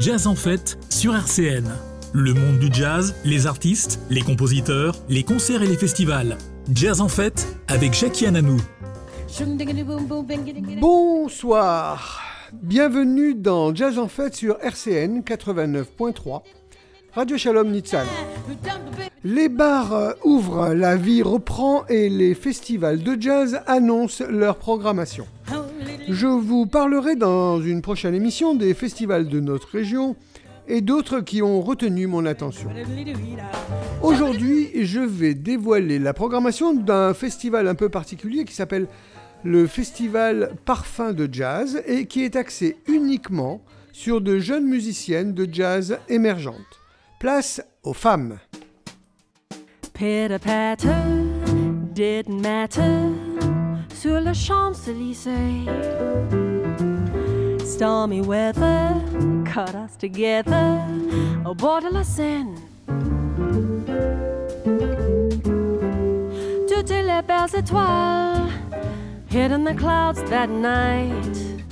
Jazz en fête sur RCN. Le monde du jazz, les artistes, les compositeurs, les concerts et les festivals. Jazz en fête avec Jackie Ananou. Bonsoir, bienvenue dans Jazz en fête sur RCN 89.3, Radio Shalom Nitzan. Les bars euh, ouvrent, la vie reprend et les festivals de jazz annoncent leur programmation. Je vous parlerai dans une prochaine émission des festivals de notre région et d'autres qui ont retenu mon attention. Aujourd'hui, je vais dévoiler la programmation d'un festival un peu particulier qui s'appelle le Festival Parfum de Jazz et qui est axé uniquement sur de jeunes musiciennes de jazz émergentes. Place aux femmes. Sur le Champs-Élysées. Stormy weather cut us together au bord de la Seine. Toutes les belles étoiles hid in the clouds that night.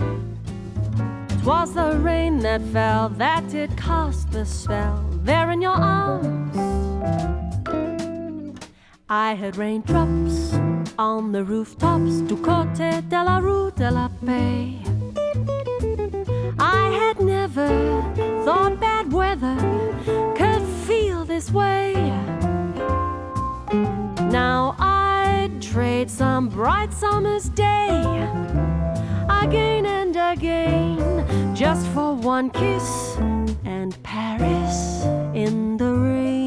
Was the rain that fell that did cast the spell there in your arms. I had raindrops on the rooftops du côté de la rue de la Paix. I had never thought bad weather could feel this way. Now I'd trade some bright summer's day again and again just for one kiss and Paris in the rain.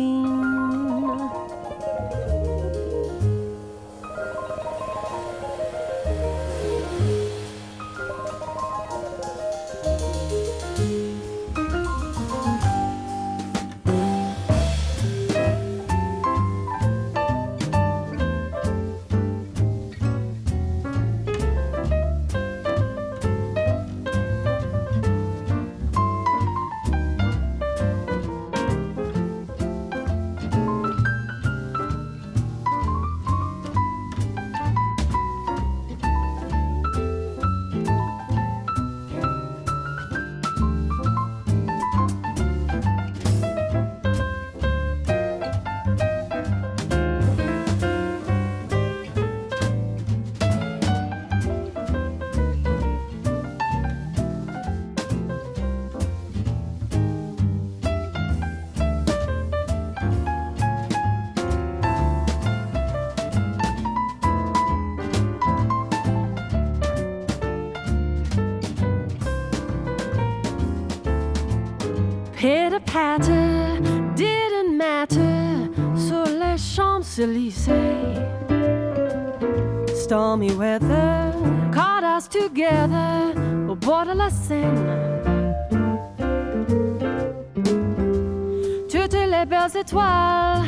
Étoiles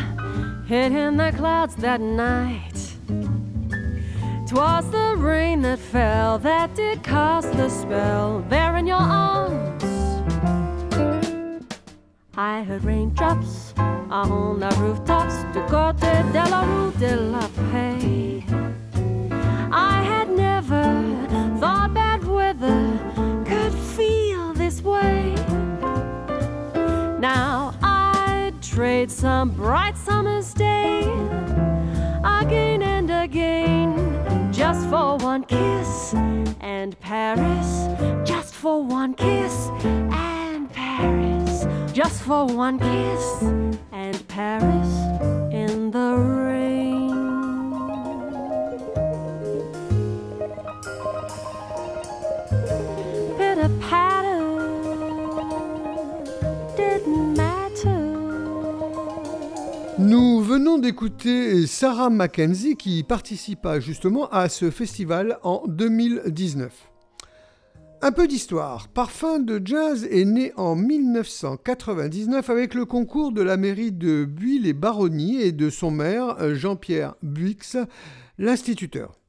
hid in the clouds that night. Twas the rain that fell that did cast the spell there in your arms. I heard raindrops on the rooftops du côté de la rue de la one kiss and Paris, just for one kiss and Paris just for one kiss and Paris in the rain. Venons d'écouter Sarah Mackenzie qui participa justement à ce festival en 2019. Un peu d'histoire. Parfum de Jazz est né en 1999 avec le concours de la mairie de Buis-les-Baronnies et de son maire Jean-Pierre Buix, l'instituteur.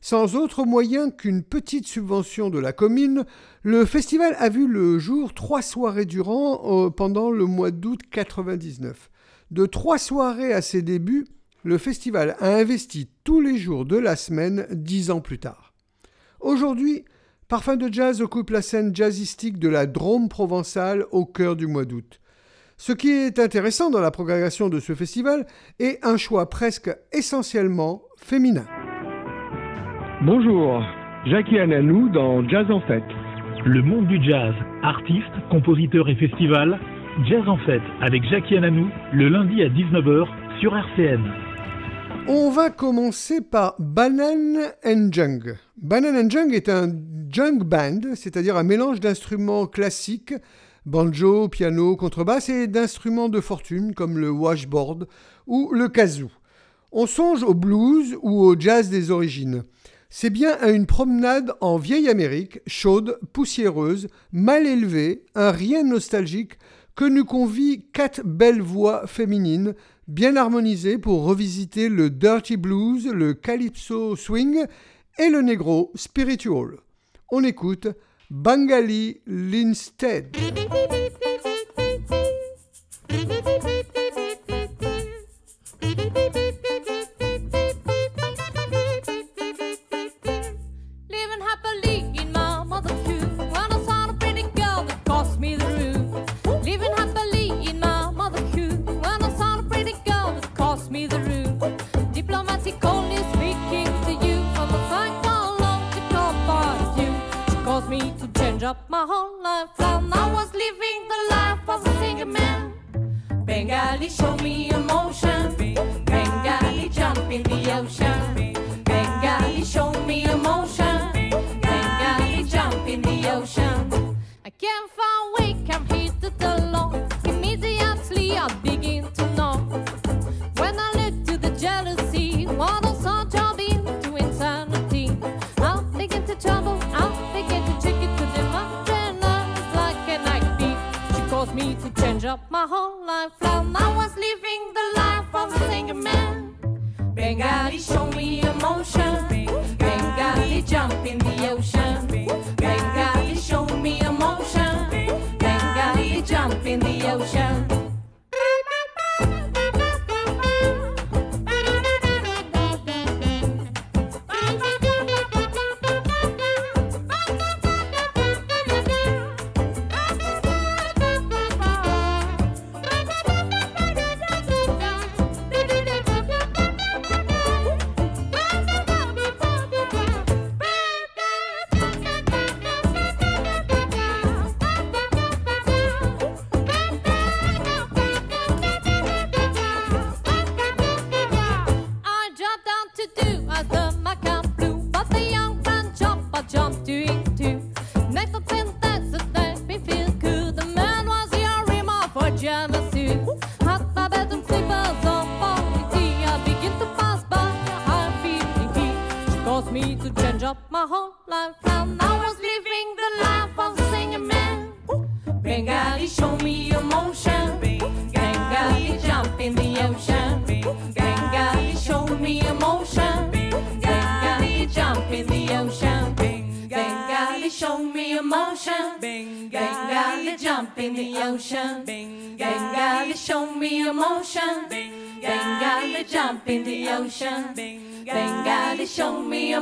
Sans autre moyen qu'une petite subvention de la commune, le festival a vu le jour trois soirées durant euh, pendant le mois d'août 99. De trois soirées à ses débuts, le festival a investi tous les jours de la semaine dix ans plus tard. Aujourd'hui, Parfum de Jazz occupe la scène jazzistique de la Drôme provençale au cœur du mois d'août. Ce qui est intéressant dans la programmation de ce festival est un choix presque essentiellement féminin. Bonjour, Jackie Ananou dans Jazz en Fête. Le monde du jazz, artiste, compositeur et festival, Jazz en Fête avec Jackie Ananou, le lundi à 19h sur RCN. On va commencer par Banan and Jung. Banan and Jung est un jung band, c'est-à-dire un mélange d'instruments classiques, banjo, piano, contrebasse et d'instruments de fortune comme le washboard ou le kazoo. On songe au blues ou au jazz des origines. C'est bien à une promenade en vieille Amérique, chaude, poussiéreuse, mal élevée, un rien nostalgique, que nous convie quatre belles voix féminines, bien harmonisées pour revisiter le dirty blues, le calypso swing et le negro spiritual. On écoute Bangali Linstead.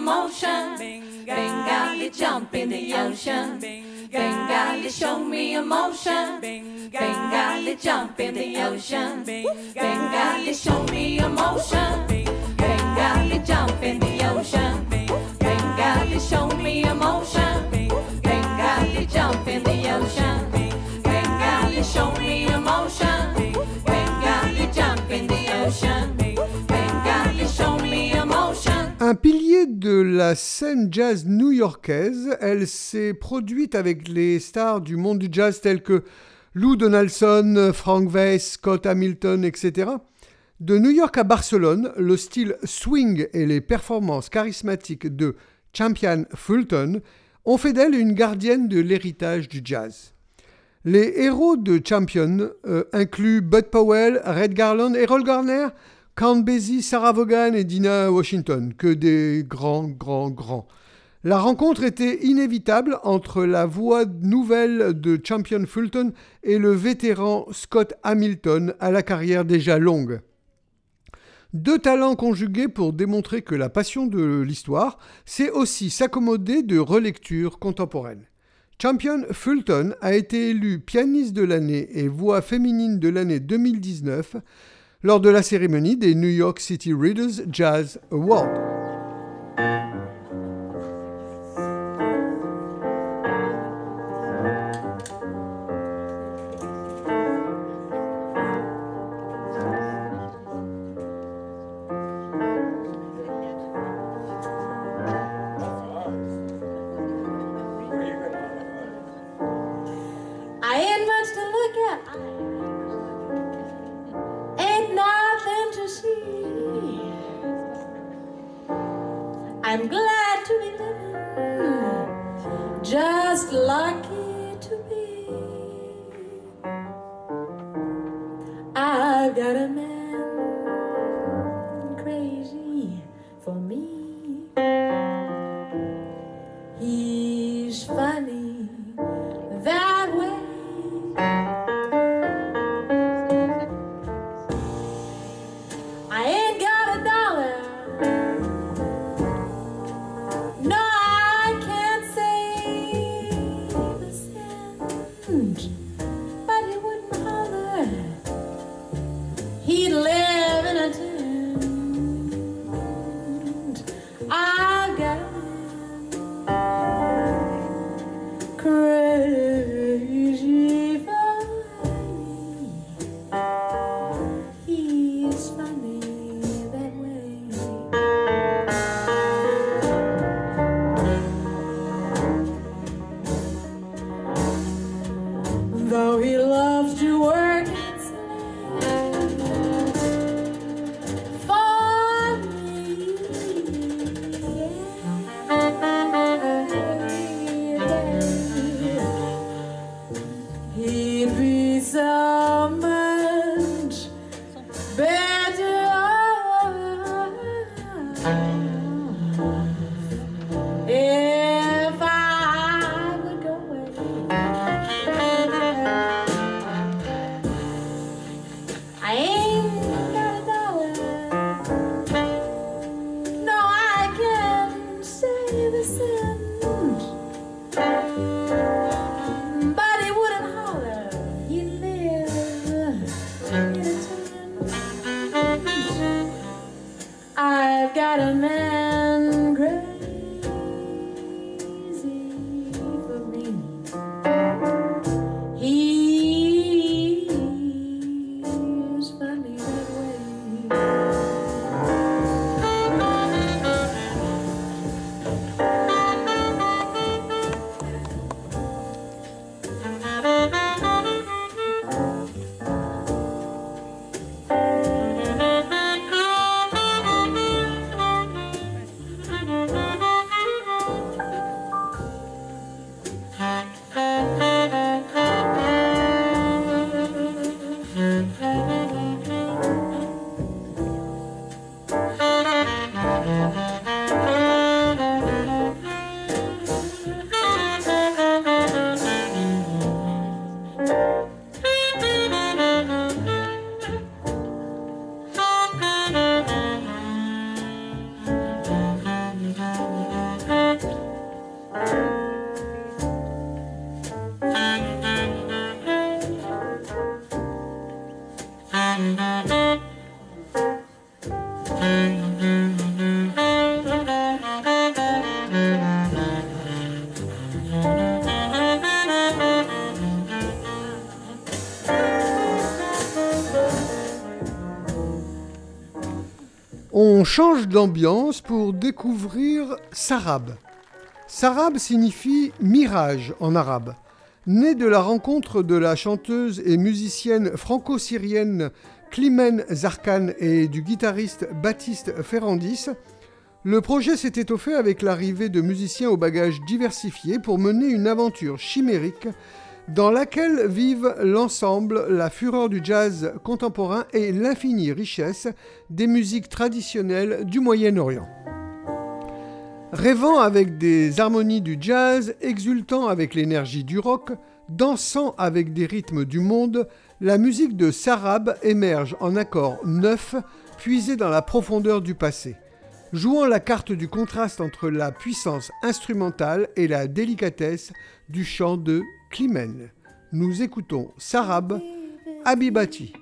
Emotion. Bengali jump in the ocean. Bengali show me emotion. Bengali jump in the ocean. Bengali show me emotion. Bengali jump in the ocean. Bengali show me emotion. Bengali jump in the ocean. Bengali show me emotion. Bengali jump in the ocean. Un pilier de la scène jazz new-yorkaise, elle s'est produite avec les stars du monde du jazz tels que Lou Donaldson, Frank Weiss, Scott Hamilton, etc. De New York à Barcelone, le style swing et les performances charismatiques de Champion Fulton ont fait d'elle une gardienne de l'héritage du jazz. Les héros de Champion euh, incluent Bud Powell, Red Garland, Errol Garner, Count Basie, Sarah Vaughan et Dina Washington, que des grands, grands, grands. La rencontre était inévitable entre la voix nouvelle de Champion Fulton et le vétéran Scott Hamilton à la carrière déjà longue. Deux talents conjugués pour démontrer que la passion de l'histoire, c'est aussi s'accommoder de relectures contemporaines. Champion Fulton a été élu pianiste de l'année et voix féminine de l'année 2019 lors de la cérémonie des New York City Readers Jazz Awards. On change d'ambiance pour découvrir Sarab. Sarab signifie mirage en arabe. Né de la rencontre de la chanteuse et musicienne franco-syrienne Klimen Zarkan et du guitariste Baptiste Ferrandis, le projet s'est étoffé avec l'arrivée de musiciens au bagage diversifié pour mener une aventure chimérique dans laquelle vivent l'ensemble, la fureur du jazz contemporain et l'infinie richesse des musiques traditionnelles du Moyen-Orient. Rêvant avec des harmonies du jazz, exultant avec l'énergie du rock, dansant avec des rythmes du monde, la musique de Sarab émerge en accords neufs puisée dans la profondeur du passé, jouant la carte du contraste entre la puissance instrumentale et la délicatesse du chant de Klimen. Nous écoutons Sarab Abibati.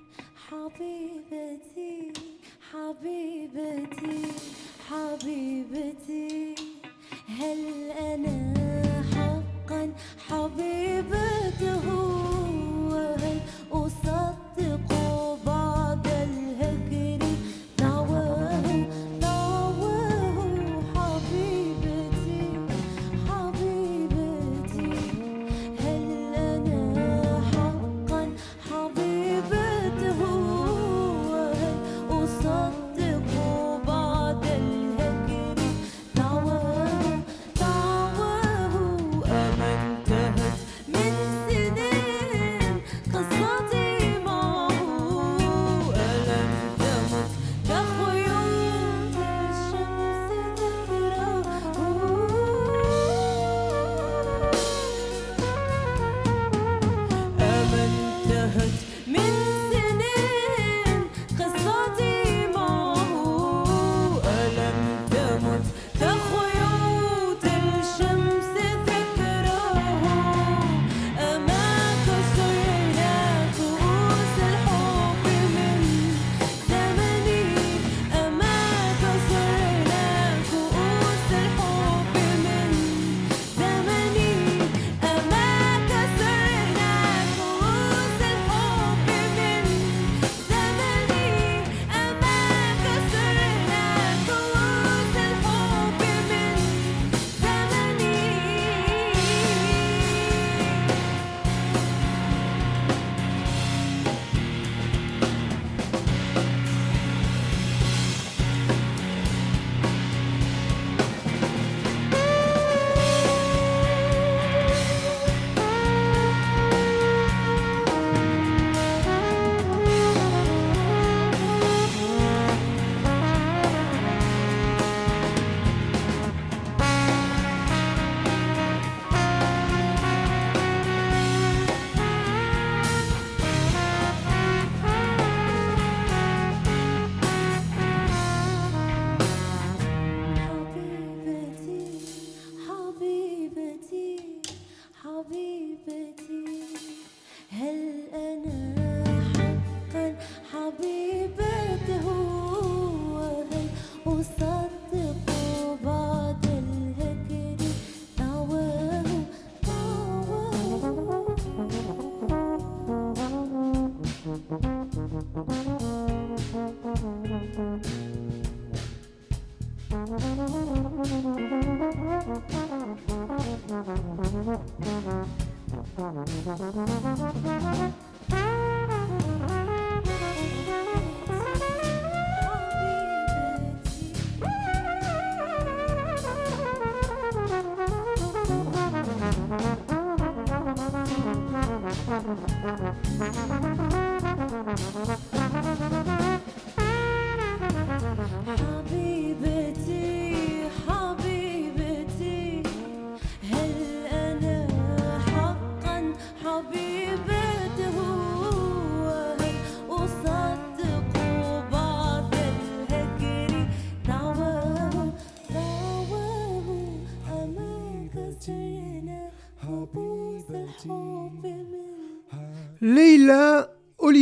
Mm-hmm.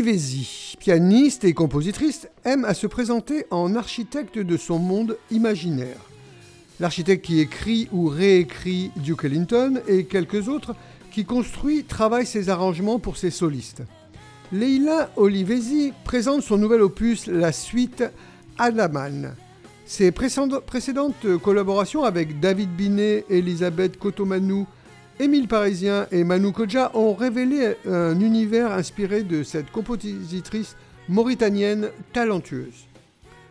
Olivesi, pianiste et compositrice, aime à se présenter en architecte de son monde imaginaire. L'architecte qui écrit ou réécrit Duke Ellington et quelques autres qui construit, travaille ses arrangements pour ses solistes. Leila Olivesi présente son nouvel opus, la suite Adaman. Ses précédentes collaborations avec David Binet, Elisabeth Kotomanou, Émile Parisien et Manu Kodja ont révélé un univers inspiré de cette compositrice mauritanienne talentueuse.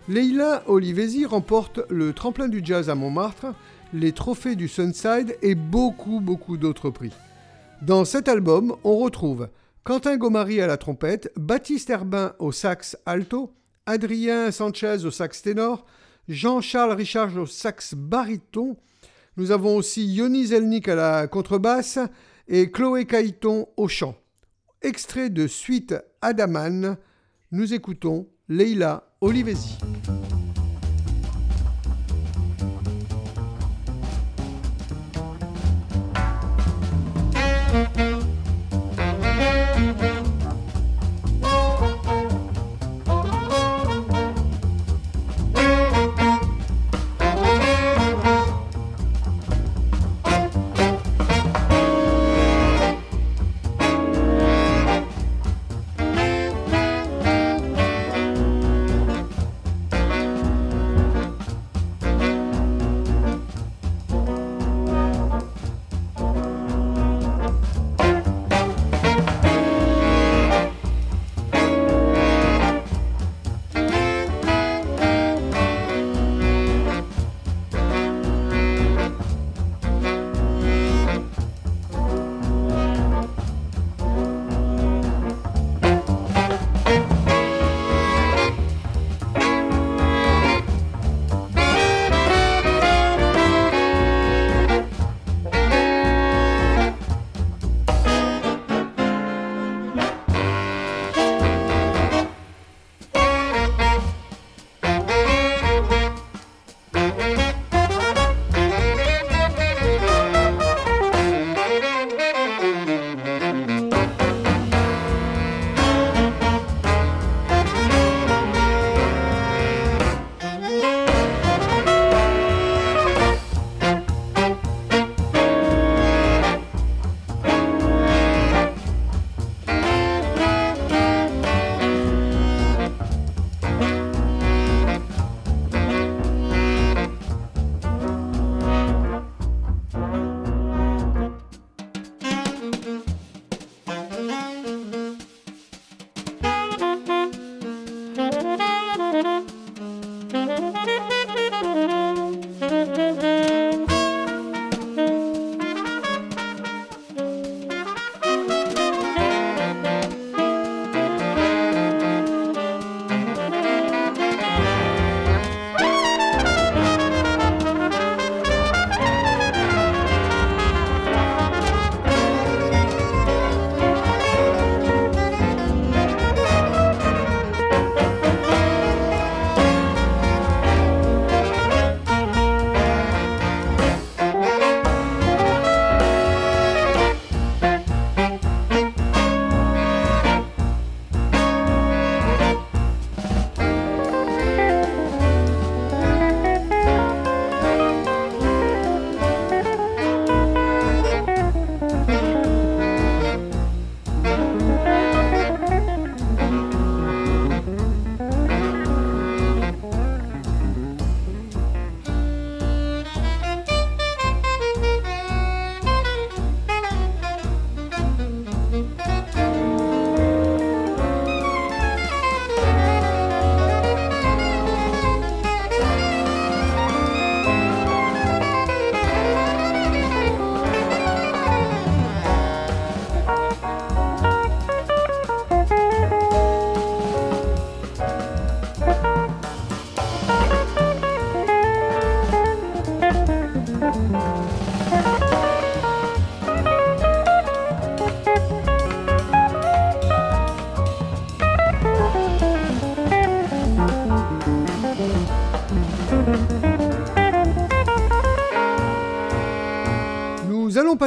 Leila Olivesi remporte le tremplin du jazz à Montmartre, les trophées du Sunside et beaucoup beaucoup d'autres prix. Dans cet album, on retrouve Quentin Gomari à la trompette, Baptiste Herbin au sax alto, Adrien Sanchez au sax ténor, Jean-Charles Richard au sax baryton, nous avons aussi Yoni Zelnik à la contrebasse et Chloé Caïton au chant. Extrait de Suite Adaman, nous écoutons Leila Olivesi.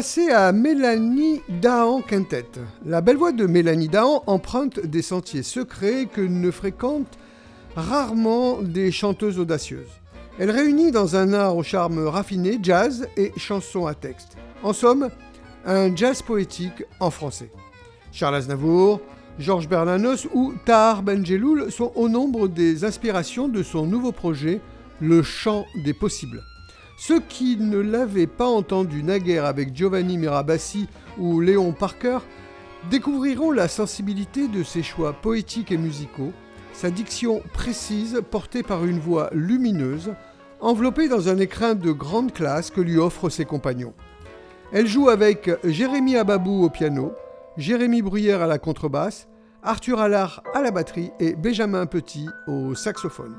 Passer à Mélanie Dahan Quintet. La belle voix de Mélanie Dahan emprunte des sentiers secrets que ne fréquentent rarement des chanteuses audacieuses. Elle réunit dans un art au charme raffiné jazz et chansons à texte. En somme, un jazz poétique en français. Charles Aznavour, Georges Bernanos ou Tahar Benjeloul sont au nombre des inspirations de son nouveau projet, Le chant des possibles. Ceux qui ne l'avaient pas entendu naguère avec Giovanni Mirabassi ou Léon Parker découvriront la sensibilité de ses choix poétiques et musicaux, sa diction précise portée par une voix lumineuse, enveloppée dans un écrin de grande classe que lui offrent ses compagnons. Elle joue avec Jérémy Ababou au piano, Jérémy Bruyère à la contrebasse, Arthur Allard à la batterie et Benjamin Petit au saxophone.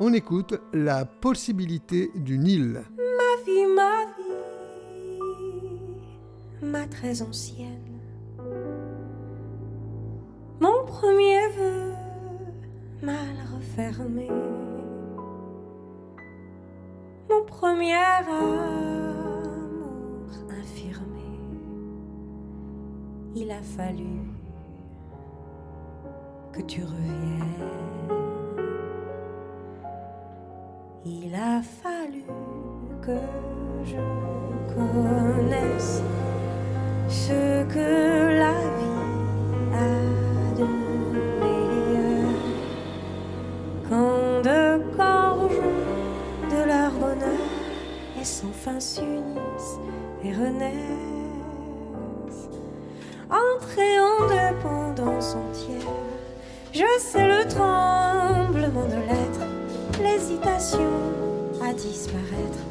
On écoute la possibilité du Nil ma vie, ma très ancienne. Mon premier vœu, mal refermé. Mon premier amour infirmé, il a fallu que tu reviennes. Il a fallu que je connaisse ce que la vie a de meilleur. Quand deux gorges de leur bonheur et sans fin s'unissent et renaissent, entrés en deux pendances entières, je sais le tremblement de l'être, l'hésitation à disparaître,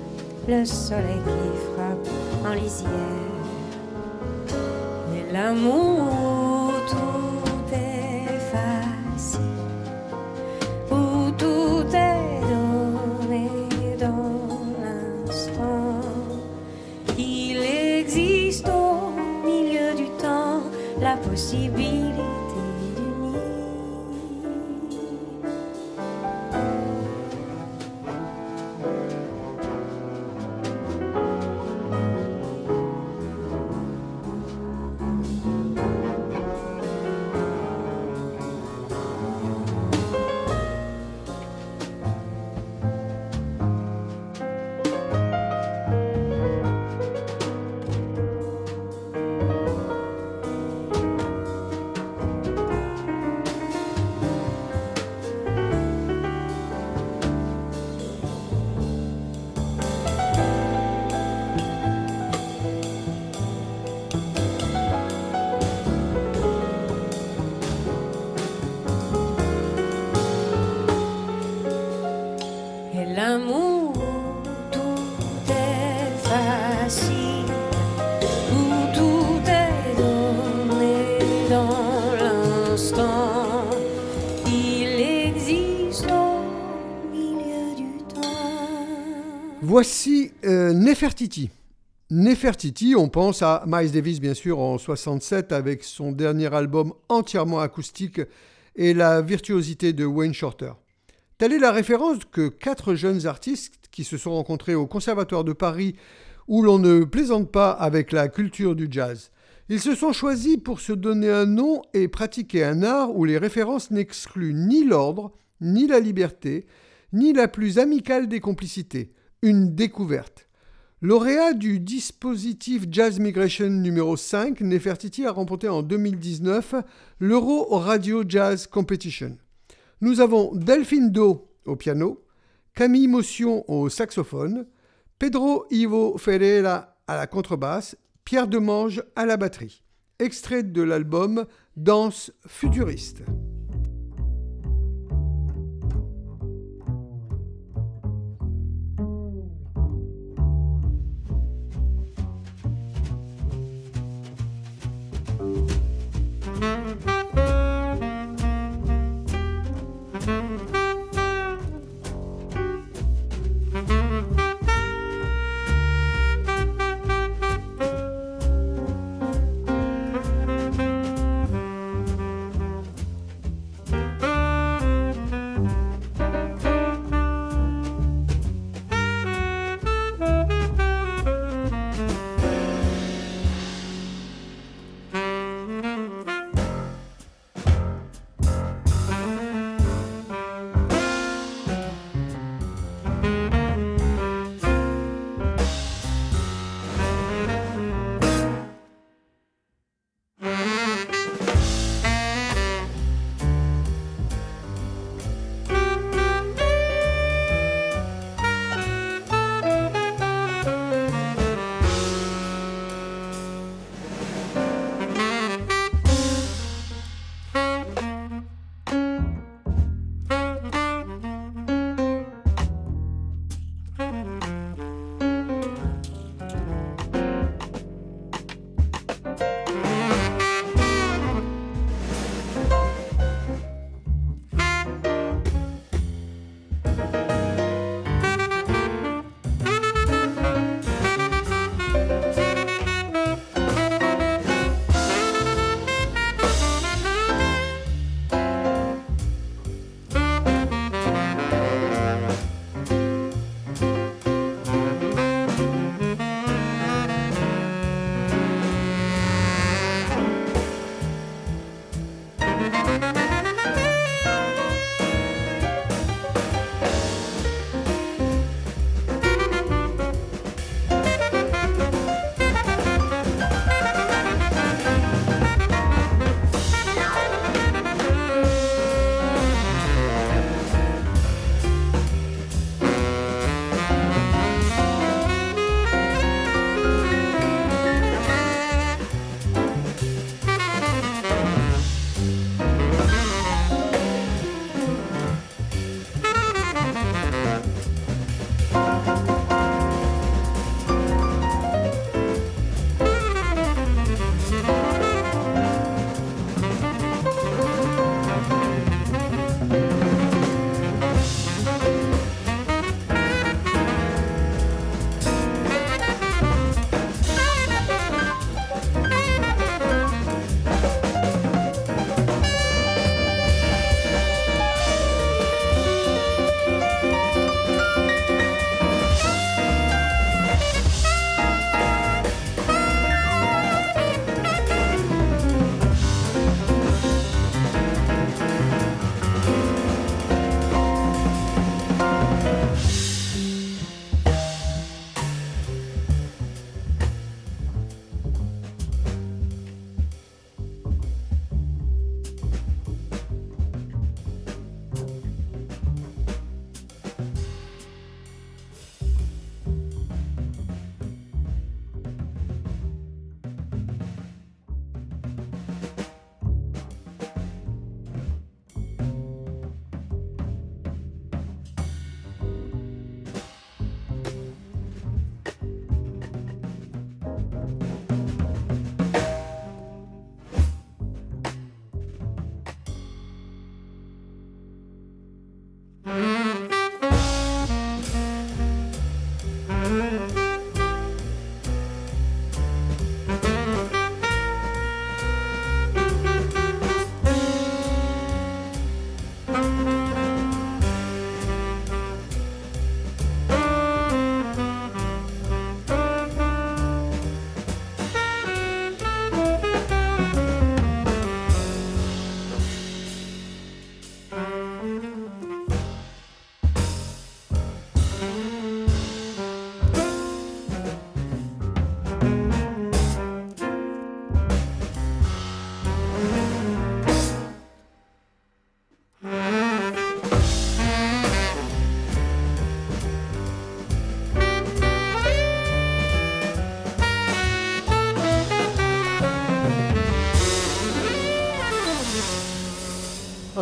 le soleil qui frappe en lisière. Et l'amour, tout est facile, où tout est donné dans l'instant. Il existe au milieu du temps la possibilité Nefertiti. On pense à Miles Davis bien sûr en 67 avec son dernier album entièrement acoustique et la virtuosité de Wayne Shorter. Telle est la référence que quatre jeunes artistes qui se sont rencontrés au Conservatoire de Paris où l'on ne plaisante pas avec la culture du jazz. Ils se sont choisis pour se donner un nom et pratiquer un art où les références n'excluent ni l'ordre, ni la liberté, ni la plus amicale des complicités. Une découverte. Lauréat du dispositif Jazz Migration numéro 5, Nefertiti a remporté en 2019 l'Euro Radio Jazz Competition. Nous avons Delphine Do au piano, Camille Motion au saxophone, Pedro Ivo Ferreira à la contrebasse, Pierre Demange à la batterie. Extrait de l'album Danse futuriste.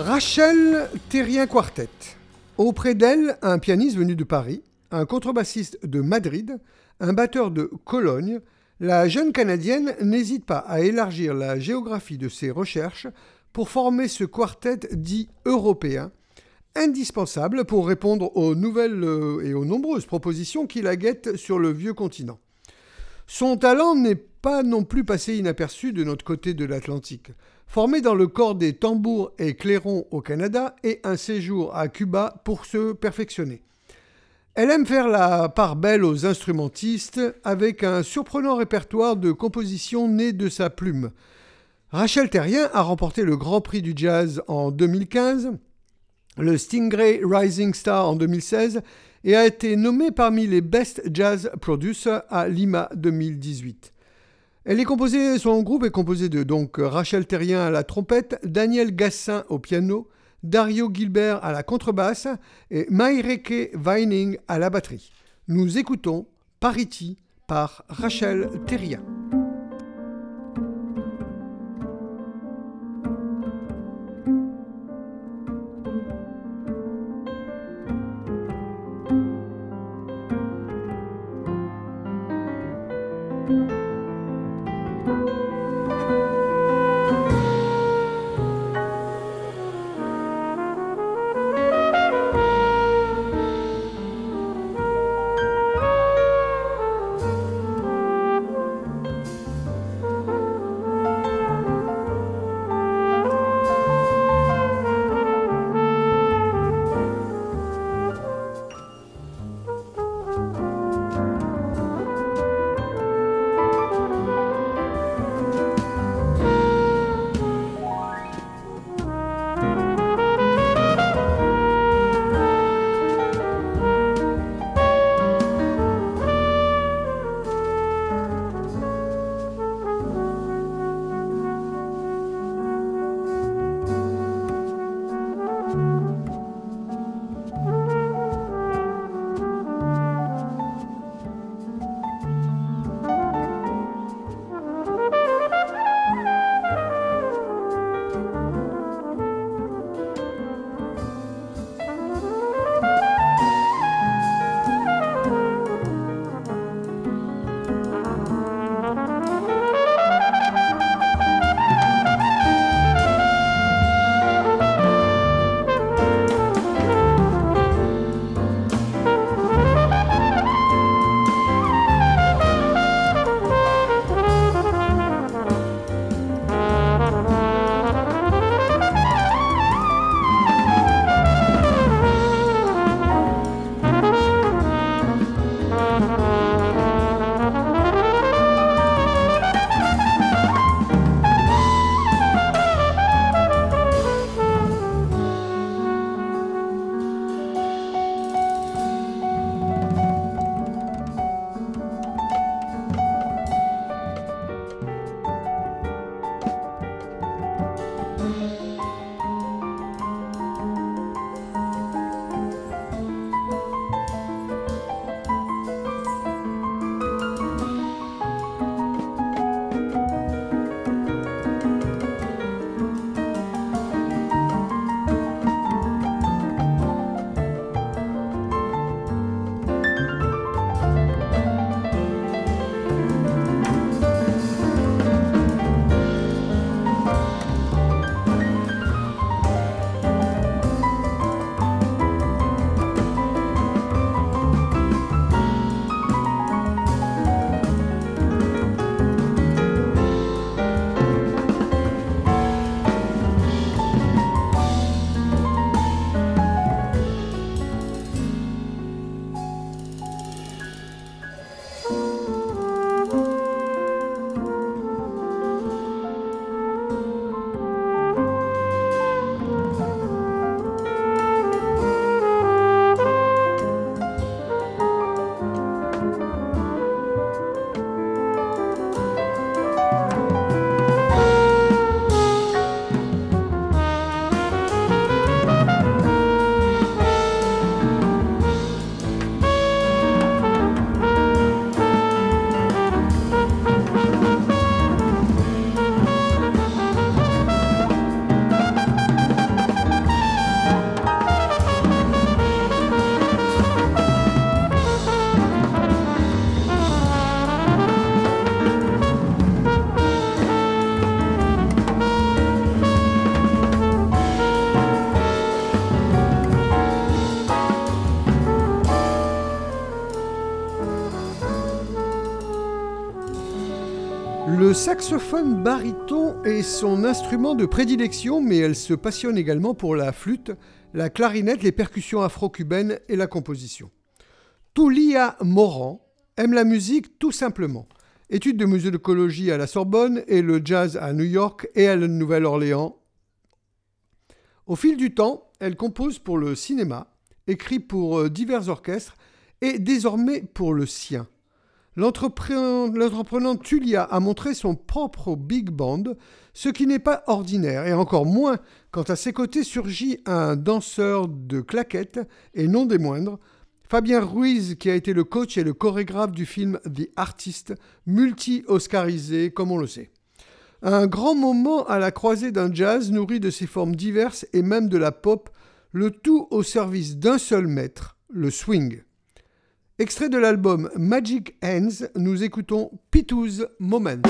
Rachel Terrien Quartet. Auprès d'elle, un pianiste venu de Paris, un contrebassiste de Madrid, un batteur de Cologne, la jeune Canadienne n'hésite pas à élargir la géographie de ses recherches pour former ce quartet dit européen, indispensable pour répondre aux nouvelles euh, et aux nombreuses propositions qui la guettent sur le vieux continent. Son talent n'est pas non plus passé inaperçu de notre côté de l'Atlantique formé dans le corps des tambours et clairons au Canada et un séjour à Cuba pour se perfectionner. Elle aime faire la part belle aux instrumentistes avec un surprenant répertoire de compositions nées de sa plume. Rachel Terrien a remporté le Grand Prix du Jazz en 2015, le Stingray Rising Star en 2016 et a été nommée parmi les Best Jazz Producers à Lima 2018. Elle est composée, son groupe est composé de donc Rachel Terrien à la trompette, Daniel Gassin au piano, Dario Gilbert à la contrebasse et Maireke Weining à la batterie. Nous écoutons Parity par Rachel Terrien. Saxophone baryton est son instrument de prédilection, mais elle se passionne également pour la flûte, la clarinette, les percussions afro-cubaines et la composition. Toulia Moran aime la musique tout simplement. Études de musicologie à la Sorbonne et le jazz à New York et à la Nouvelle-Orléans. Au fil du temps, elle compose pour le cinéma, écrit pour euh, divers orchestres et désormais pour le sien. L'entreprenante Tulia a montré son propre big band, ce qui n'est pas ordinaire, et encore moins quand à ses côtés surgit un danseur de claquettes, et non des moindres, Fabien Ruiz, qui a été le coach et le chorégraphe du film The Artist, multi-oscarisé, comme on le sait. Un grand moment à la croisée d'un jazz nourri de ses formes diverses et même de la pop, le tout au service d'un seul maître, le swing. Extrait de l'album Magic Hands, nous écoutons Pitou's Moment.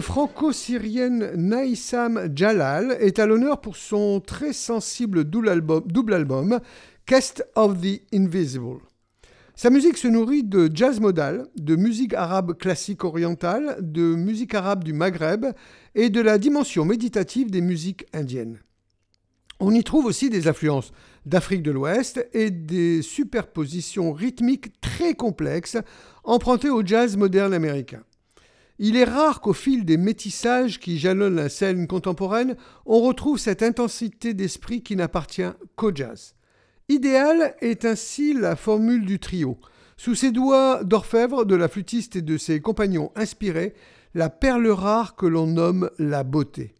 Franco-syrienne Naïsam Jalal est à l'honneur pour son très sensible double album, double album Cast of the Invisible. Sa musique se nourrit de jazz modal, de musique arabe classique orientale, de musique arabe du Maghreb et de la dimension méditative des musiques indiennes. On y trouve aussi des influences d'Afrique de l'Ouest et des superpositions rythmiques très complexes empruntées au jazz moderne américain. Il est rare qu'au fil des métissages qui jalonnent la scène contemporaine, on retrouve cette intensité d'esprit qui n'appartient qu'au jazz. Idéal est ainsi la formule du trio. Sous ses doigts d'orfèvre de la flûtiste et de ses compagnons inspirés, la perle rare que l'on nomme la beauté.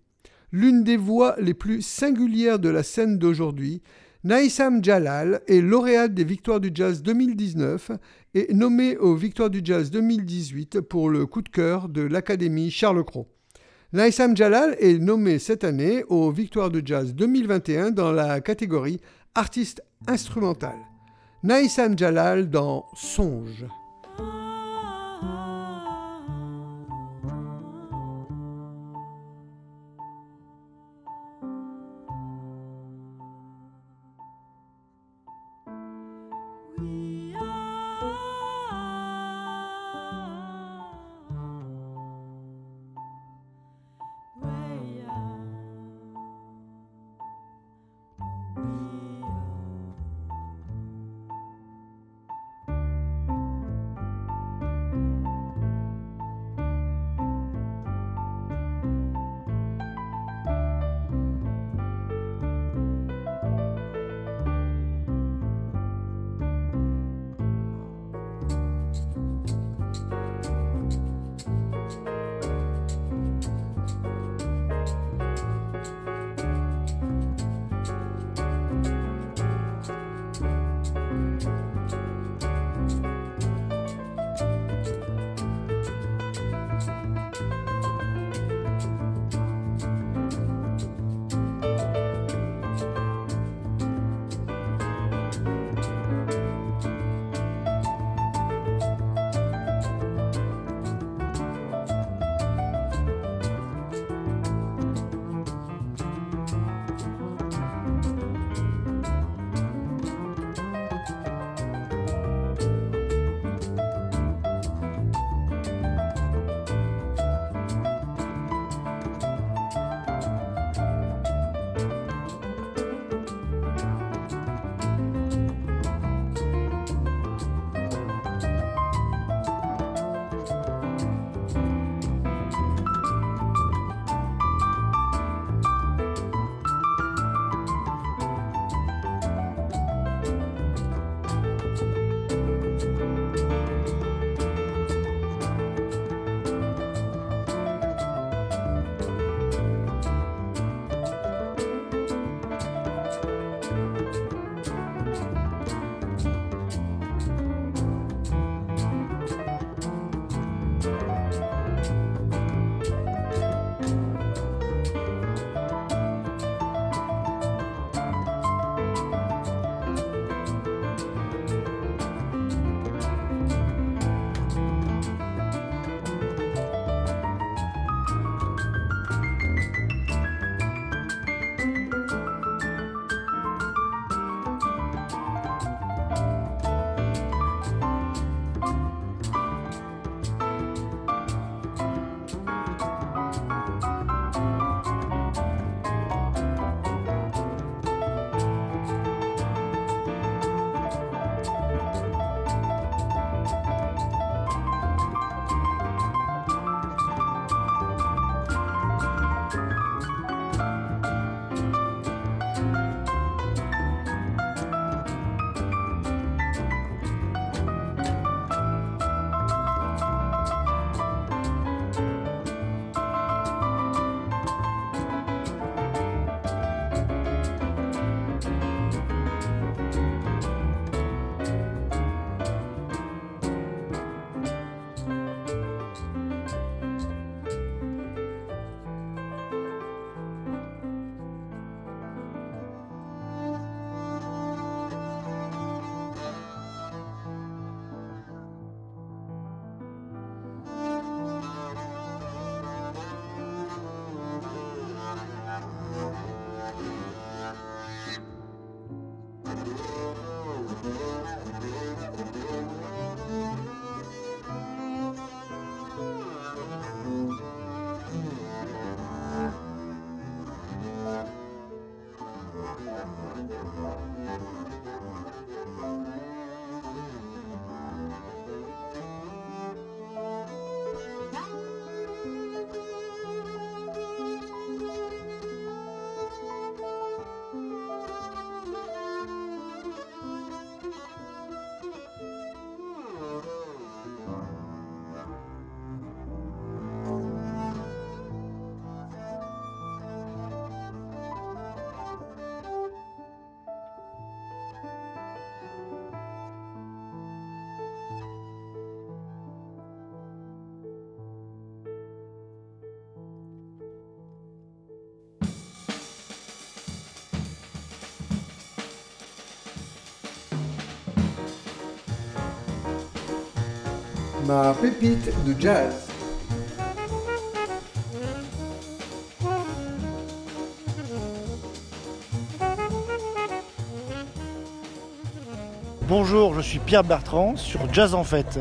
L'une des voix les plus singulières de la scène d'aujourd'hui, Naïsam Jalal est lauréate des Victoires du Jazz 2019 et nommée aux Victoires du Jazz 2018 pour le coup de cœur de l'Académie Charles Cros. Naïsam Jalal est nommée cette année aux Victoires du Jazz 2021 dans la catégorie Artiste instrumental. Naïsam Jalal dans Songe. Ma pépite de jazz. Bonjour, je suis Pierre Bertrand sur Jazz en Fête.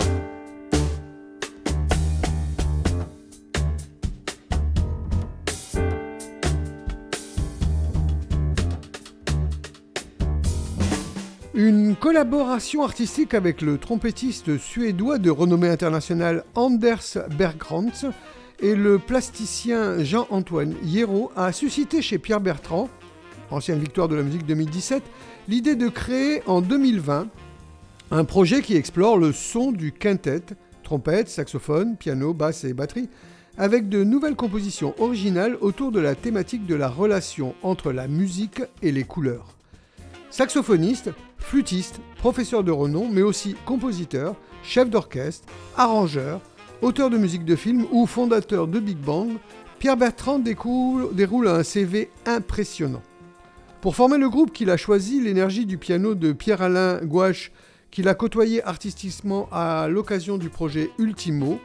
Collaboration artistique avec le trompettiste suédois de renommée internationale Anders Bergkrantz et le plasticien Jean-Antoine Hierro a suscité chez Pierre Bertrand, ancienne victoire de la musique 2017, l'idée de créer en 2020 un projet qui explore le son du quintet, trompette, saxophone, piano, basse et batterie, avec de nouvelles compositions originales autour de la thématique de la relation entre la musique et les couleurs. Saxophoniste, flûtiste, professeur de renom, mais aussi compositeur, chef d'orchestre, arrangeur, auteur de musique de film ou fondateur de Big Bang, Pierre Bertrand déroule un CV impressionnant. Pour former le groupe qu'il a choisi, l'énergie du piano de Pierre-Alain Gouache, qu'il a côtoyé artistiquement à l'occasion du projet Ultimo,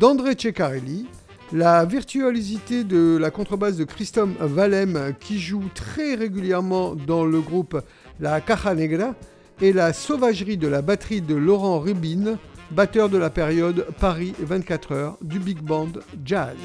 d'André Ceccarelli, la virtuosité de la contrebasse de Christophe Valem, qui joue très régulièrement dans le groupe La Caja Negra, et la sauvagerie de la batterie de Laurent Rubin, batteur de la période Paris 24 heures du Big Band Jazz.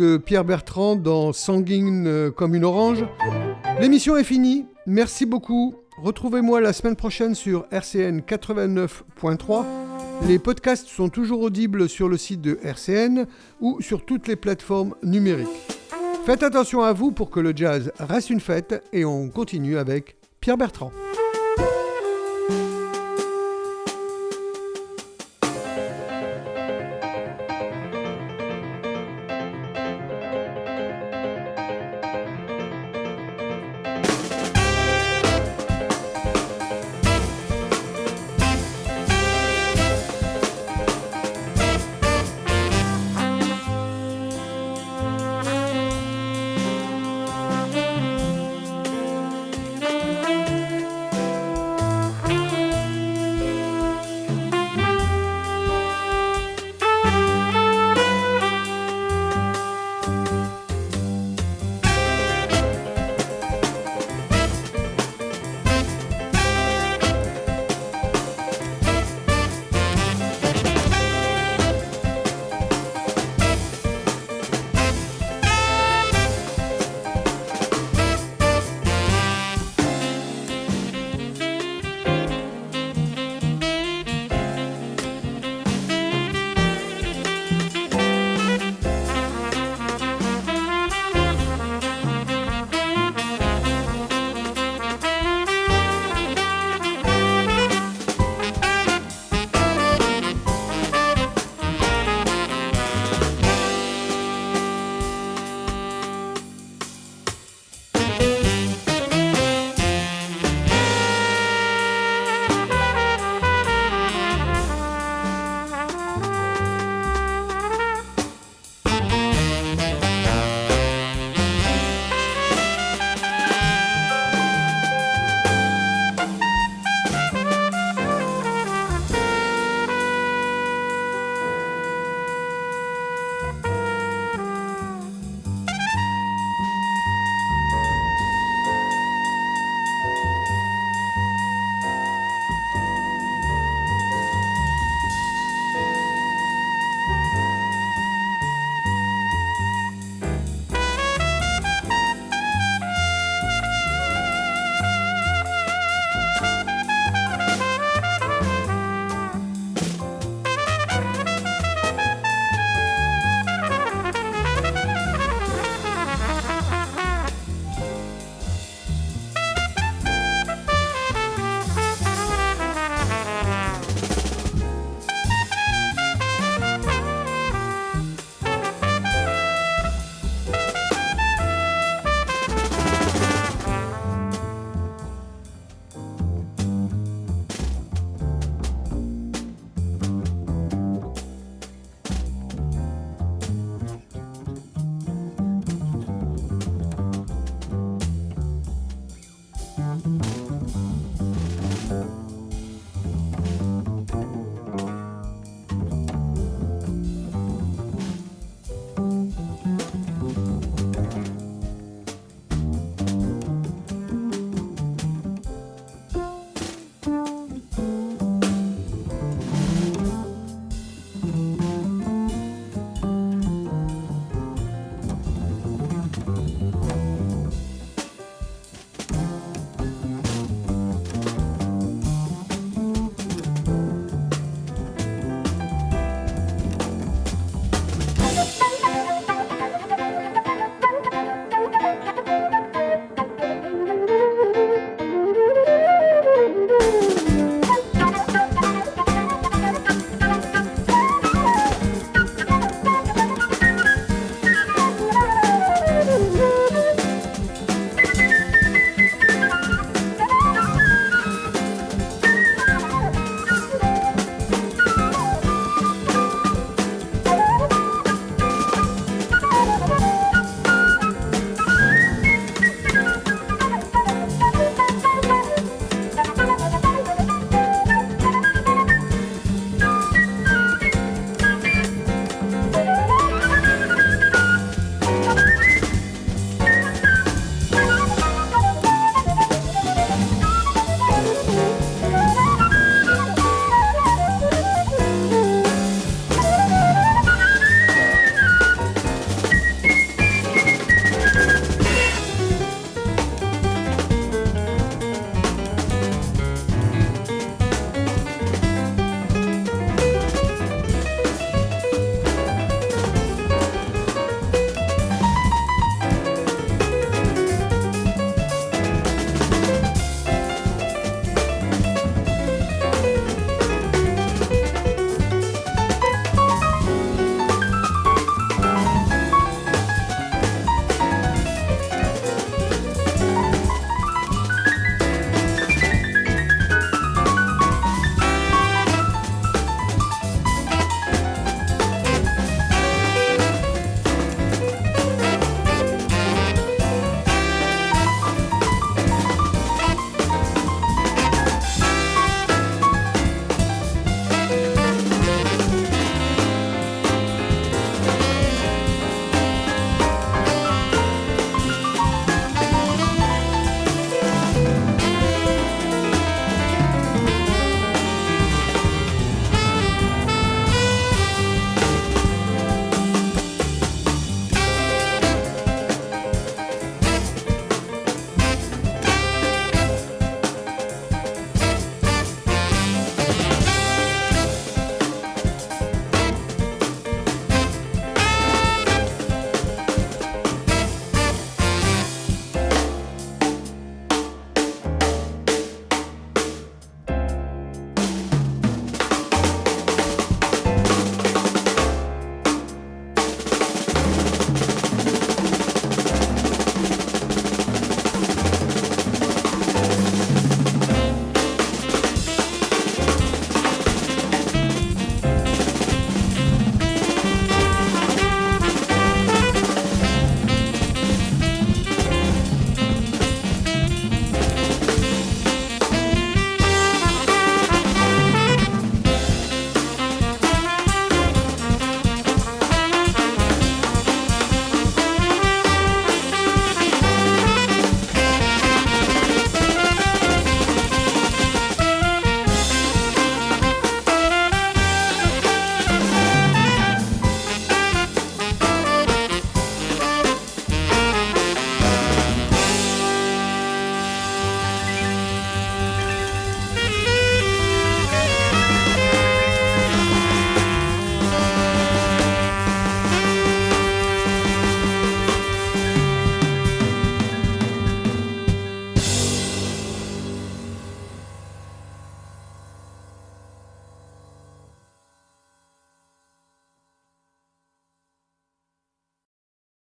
Euh, Pierre Bertrand dans Sanguine euh, comme une orange. L'émission est finie. Merci beaucoup. Retrouvez-moi la semaine prochaine sur RCN 89.3. Les podcasts sont toujours audibles sur le site de RCN ou sur toutes les plateformes numériques. Faites attention à vous pour que le jazz reste une fête et on continue avec Pierre Bertrand.